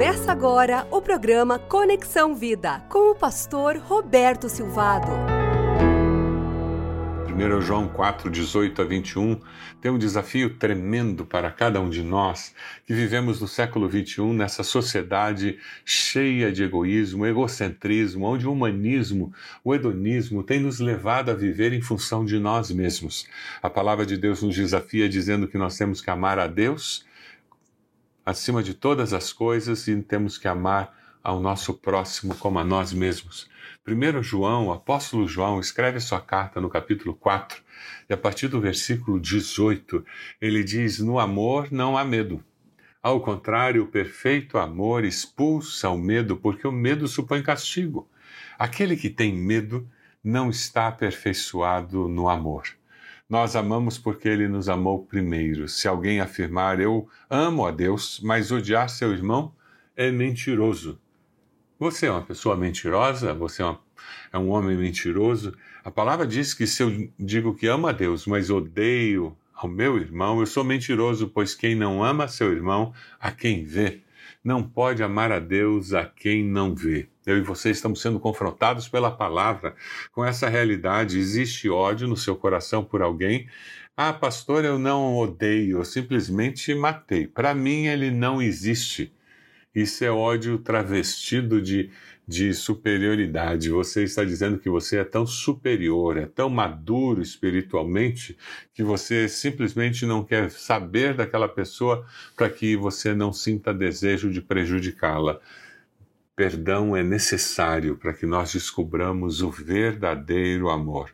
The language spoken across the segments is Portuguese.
Começa agora o programa Conexão Vida com o pastor Roberto Silvado. 1 João 4, 18 a 21 tem um desafio tremendo para cada um de nós que vivemos no século 21 nessa sociedade cheia de egoísmo, egocentrismo, onde o humanismo, o hedonismo tem nos levado a viver em função de nós mesmos. A palavra de Deus nos desafia dizendo que nós temos que amar a Deus acima de todas as coisas e temos que amar ao nosso próximo como a nós mesmos. Primeiro João, o apóstolo João, escreve sua carta no capítulo 4, e a partir do versículo 18, ele diz: No amor não há medo. Ao contrário, o perfeito amor expulsa o medo, porque o medo supõe castigo. Aquele que tem medo não está aperfeiçoado no amor. Nós amamos porque ele nos amou primeiro. Se alguém afirmar eu amo a Deus, mas odiar seu irmão, é mentiroso. Você é uma pessoa mentirosa? Você é, uma, é um homem mentiroso? A palavra diz que se eu digo que amo a Deus, mas odeio ao meu irmão, eu sou mentiroso, pois quem não ama seu irmão, a quem vê, não pode amar a Deus a quem não vê. Eu e você estamos sendo confrontados pela palavra com essa realidade. Existe ódio no seu coração por alguém? Ah, pastor, eu não odeio, eu simplesmente matei. Para mim, ele não existe. Isso é ódio travestido de, de superioridade. Você está dizendo que você é tão superior, é tão maduro espiritualmente, que você simplesmente não quer saber daquela pessoa para que você não sinta desejo de prejudicá-la. Perdão é necessário para que nós descubramos o verdadeiro amor.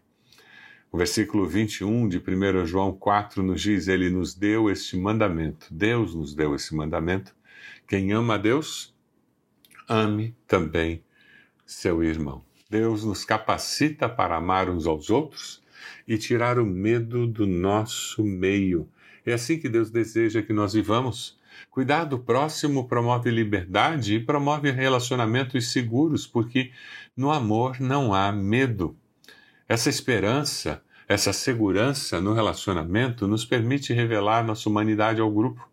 O versículo 21 de 1 João 4 nos diz: Ele nos deu este mandamento, Deus nos deu esse mandamento. Quem ama a Deus, ame também seu irmão. Deus nos capacita para amar uns aos outros e tirar o medo do nosso meio. É assim que Deus deseja que nós vivamos. Cuidar do próximo promove liberdade e promove relacionamentos seguros, porque no amor não há medo. Essa esperança, essa segurança no relacionamento nos permite revelar nossa humanidade ao grupo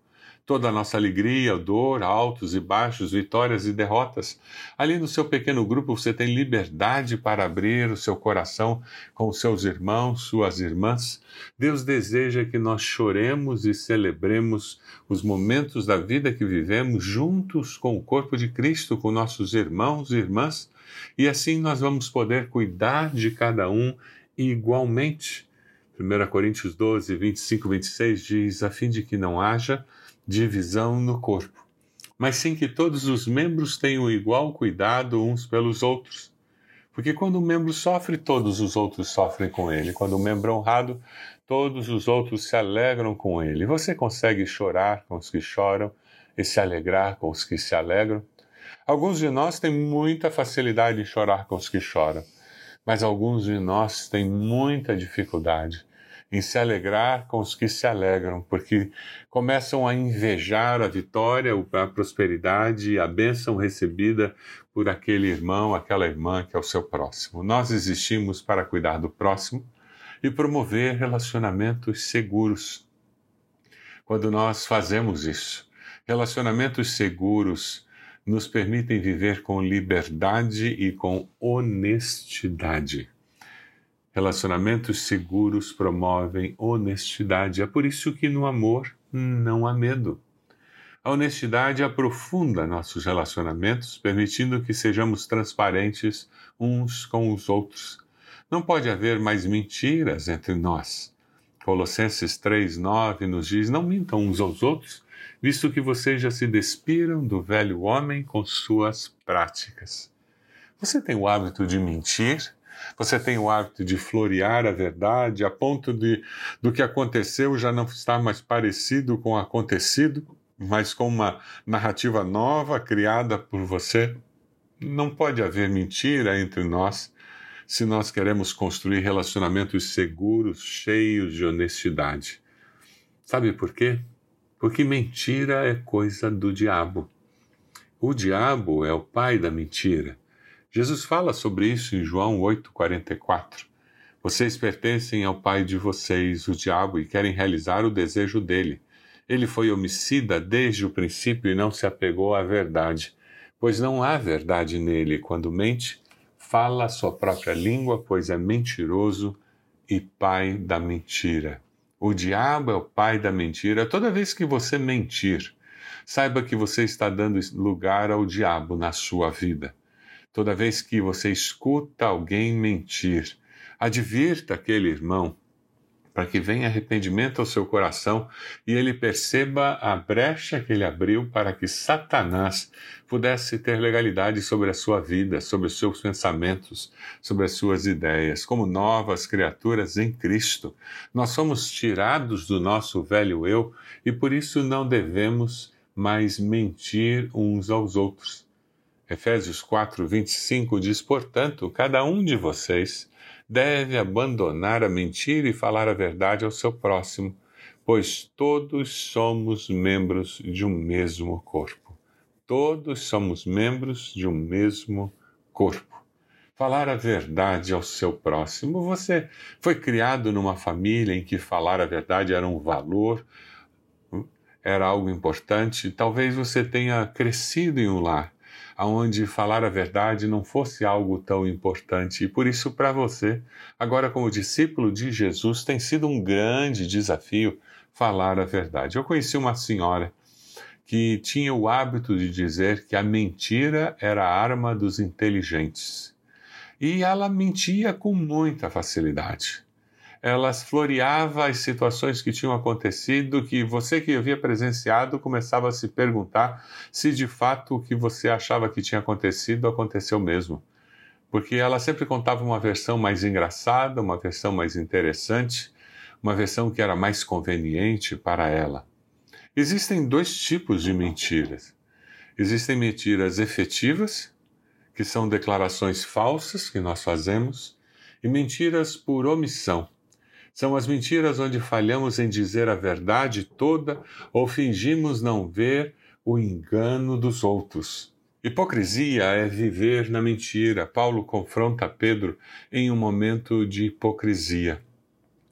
toda a nossa alegria, dor, altos e baixos, vitórias e derrotas. Ali no seu pequeno grupo você tem liberdade para abrir o seu coração com seus irmãos, suas irmãs. Deus deseja que nós choremos e celebremos os momentos da vida que vivemos juntos com o corpo de Cristo, com nossos irmãos e irmãs, e assim nós vamos poder cuidar de cada um igualmente. 1 Coríntios 12, 25 26 diz: a fim de que não haja divisão no corpo, mas sim que todos os membros tenham igual cuidado uns pelos outros. Porque quando um membro sofre, todos os outros sofrem com ele. Quando um membro é honrado, todos os outros se alegram com ele. Você consegue chorar com os que choram e se alegrar com os que se alegram? Alguns de nós têm muita facilidade em chorar com os que choram, mas alguns de nós têm muita dificuldade em se alegrar com os que se alegram, porque começam a invejar a vitória, a prosperidade, a bênção recebida por aquele irmão, aquela irmã que é o seu próximo. Nós existimos para cuidar do próximo e promover relacionamentos seguros. Quando nós fazemos isso, relacionamentos seguros nos permitem viver com liberdade e com honestidade. Relacionamentos seguros promovem honestidade. É por isso que no amor não há medo. A honestidade aprofunda nossos relacionamentos, permitindo que sejamos transparentes uns com os outros. Não pode haver mais mentiras entre nós. Colossenses 3:9 nos diz: Não mintam uns aos outros, visto que vocês já se despiram do velho homem com suas práticas. Você tem o hábito de mentir? Você tem o hábito de florear a verdade a ponto de do que aconteceu já não estar mais parecido com o acontecido, mas com uma narrativa nova criada por você? Não pode haver mentira entre nós se nós queremos construir relacionamentos seguros, cheios de honestidade. Sabe por quê? Porque mentira é coisa do diabo. O diabo é o pai da mentira. Jesus fala sobre isso em João 8,44. Vocês pertencem ao pai de vocês, o diabo, e querem realizar o desejo dele. Ele foi homicida desde o princípio e não se apegou à verdade, pois não há verdade nele. Quando mente, fala a sua própria língua, pois é mentiroso e pai da mentira. O diabo é o pai da mentira. Toda vez que você mentir, saiba que você está dando lugar ao diabo na sua vida. Toda vez que você escuta alguém mentir, advirta aquele irmão para que venha arrependimento ao seu coração e ele perceba a brecha que ele abriu para que Satanás pudesse ter legalidade sobre a sua vida, sobre os seus pensamentos, sobre as suas ideias. Como novas criaturas em Cristo, nós somos tirados do nosso velho eu e por isso não devemos mais mentir uns aos outros. Efésios 4, 25 diz: Portanto, cada um de vocês deve abandonar a mentira e falar a verdade ao seu próximo, pois todos somos membros de um mesmo corpo. Todos somos membros de um mesmo corpo. Falar a verdade ao seu próximo. Você foi criado numa família em que falar a verdade era um valor, era algo importante. Talvez você tenha crescido em um lar aonde falar a verdade não fosse algo tão importante. E por isso, para você, agora como discípulo de Jesus, tem sido um grande desafio falar a verdade. Eu conheci uma senhora que tinha o hábito de dizer que a mentira era a arma dos inteligentes. E ela mentia com muita facilidade elas floreava as situações que tinham acontecido, que você que havia presenciado começava a se perguntar se de fato o que você achava que tinha acontecido aconteceu mesmo. Porque ela sempre contava uma versão mais engraçada, uma versão mais interessante, uma versão que era mais conveniente para ela. Existem dois tipos de mentiras. Existem mentiras efetivas, que são declarações falsas que nós fazemos, e mentiras por omissão, são as mentiras onde falhamos em dizer a verdade toda ou fingimos não ver o engano dos outros. Hipocrisia é viver na mentira. Paulo confronta Pedro em um momento de hipocrisia.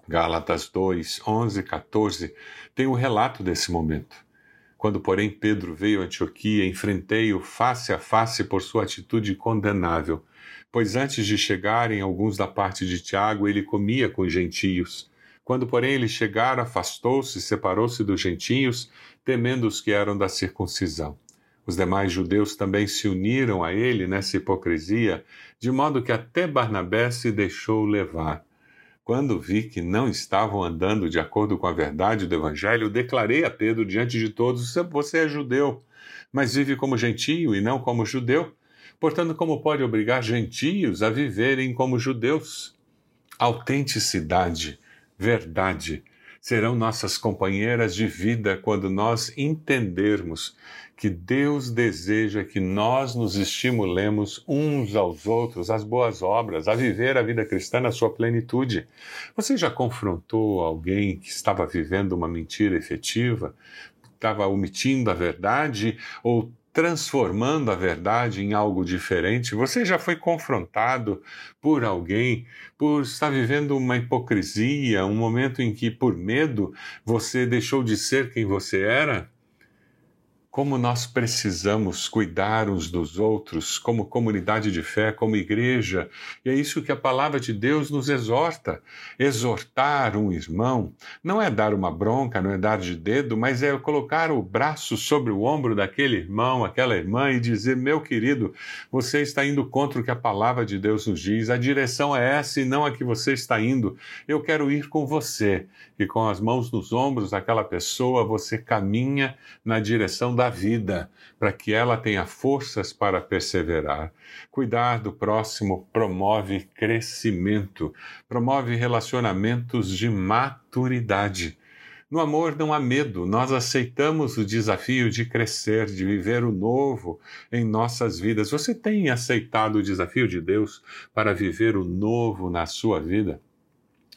Gálatas 2, 11 e 14 tem o um relato desse momento. Quando, porém, Pedro veio a Antioquia, enfrentei-o face a face por sua atitude condenável pois antes de chegarem alguns da parte de Tiago, ele comia com os gentios. Quando, porém, eles chegaram, afastou-se e separou-se dos gentios, temendo os que eram da circuncisão. Os demais judeus também se uniram a ele nessa hipocrisia, de modo que até Barnabé se deixou levar. Quando vi que não estavam andando de acordo com a verdade do Evangelho, declarei a Pedro diante de todos: Você é judeu, mas vive como gentio e não como judeu. Portanto, como pode obrigar gentios a viverem como judeus? Autenticidade, verdade, serão nossas companheiras de vida quando nós entendermos que Deus deseja que nós nos estimulemos uns aos outros às boas obras, a viver a vida cristã na sua plenitude. Você já confrontou alguém que estava vivendo uma mentira efetiva? Estava omitindo a verdade ou transformando a verdade em algo diferente? Você já foi confrontado por alguém por estar vivendo uma hipocrisia, um momento em que, por medo, você deixou de ser quem você era? Como nós precisamos cuidar uns dos outros, como comunidade de fé, como igreja. E é isso que a palavra de Deus nos exorta. Exortar um irmão não é dar uma bronca, não é dar de dedo, mas é colocar o braço sobre o ombro daquele irmão, aquela irmã e dizer: meu querido, você está indo contra o que a palavra de Deus nos diz, a direção é essa e não a que você está indo. Eu quero ir com você. E com as mãos nos ombros daquela pessoa, você caminha na direção da da vida, para que ela tenha forças para perseverar. Cuidar do próximo promove crescimento, promove relacionamentos de maturidade. No amor não há medo, nós aceitamos o desafio de crescer, de viver o novo em nossas vidas. Você tem aceitado o desafio de Deus para viver o novo na sua vida?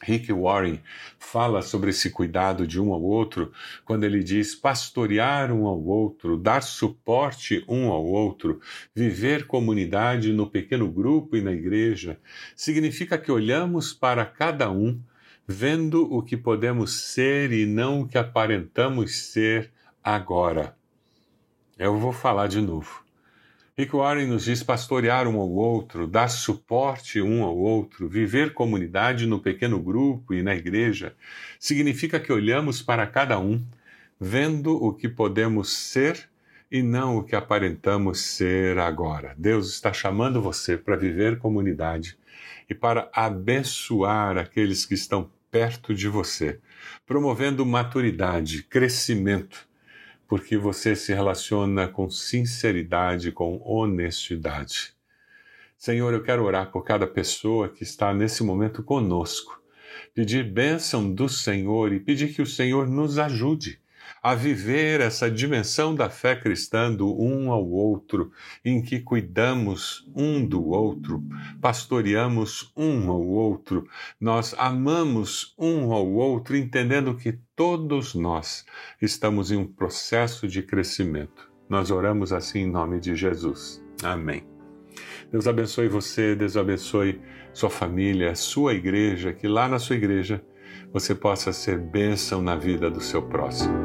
Rick Warren fala sobre esse cuidado de um ao outro quando ele diz pastorear um ao outro, dar suporte um ao outro, viver comunidade no pequeno grupo e na igreja, significa que olhamos para cada um vendo o que podemos ser e não o que aparentamos ser agora. Eu vou falar de novo. Rick Warren nos diz pastorear um ao outro, dar suporte um ao outro, viver comunidade no pequeno grupo e na igreja, significa que olhamos para cada um, vendo o que podemos ser e não o que aparentamos ser agora. Deus está chamando você para viver comunidade e para abençoar aqueles que estão perto de você, promovendo maturidade, crescimento porque você se relaciona com sinceridade, com honestidade. Senhor, eu quero orar por cada pessoa que está nesse momento conosco, pedir bênção do Senhor e pedir que o Senhor nos ajude a viver essa dimensão da fé cristã do um ao outro, em que cuidamos um do outro, pastoreamos um ao outro, nós amamos um ao outro, entendendo que todos nós estamos em um processo de crescimento. Nós oramos assim em nome de Jesus. Amém. Deus abençoe você, Deus abençoe sua família, sua igreja, que lá na sua igreja você possa ser bênção na vida do seu próximo.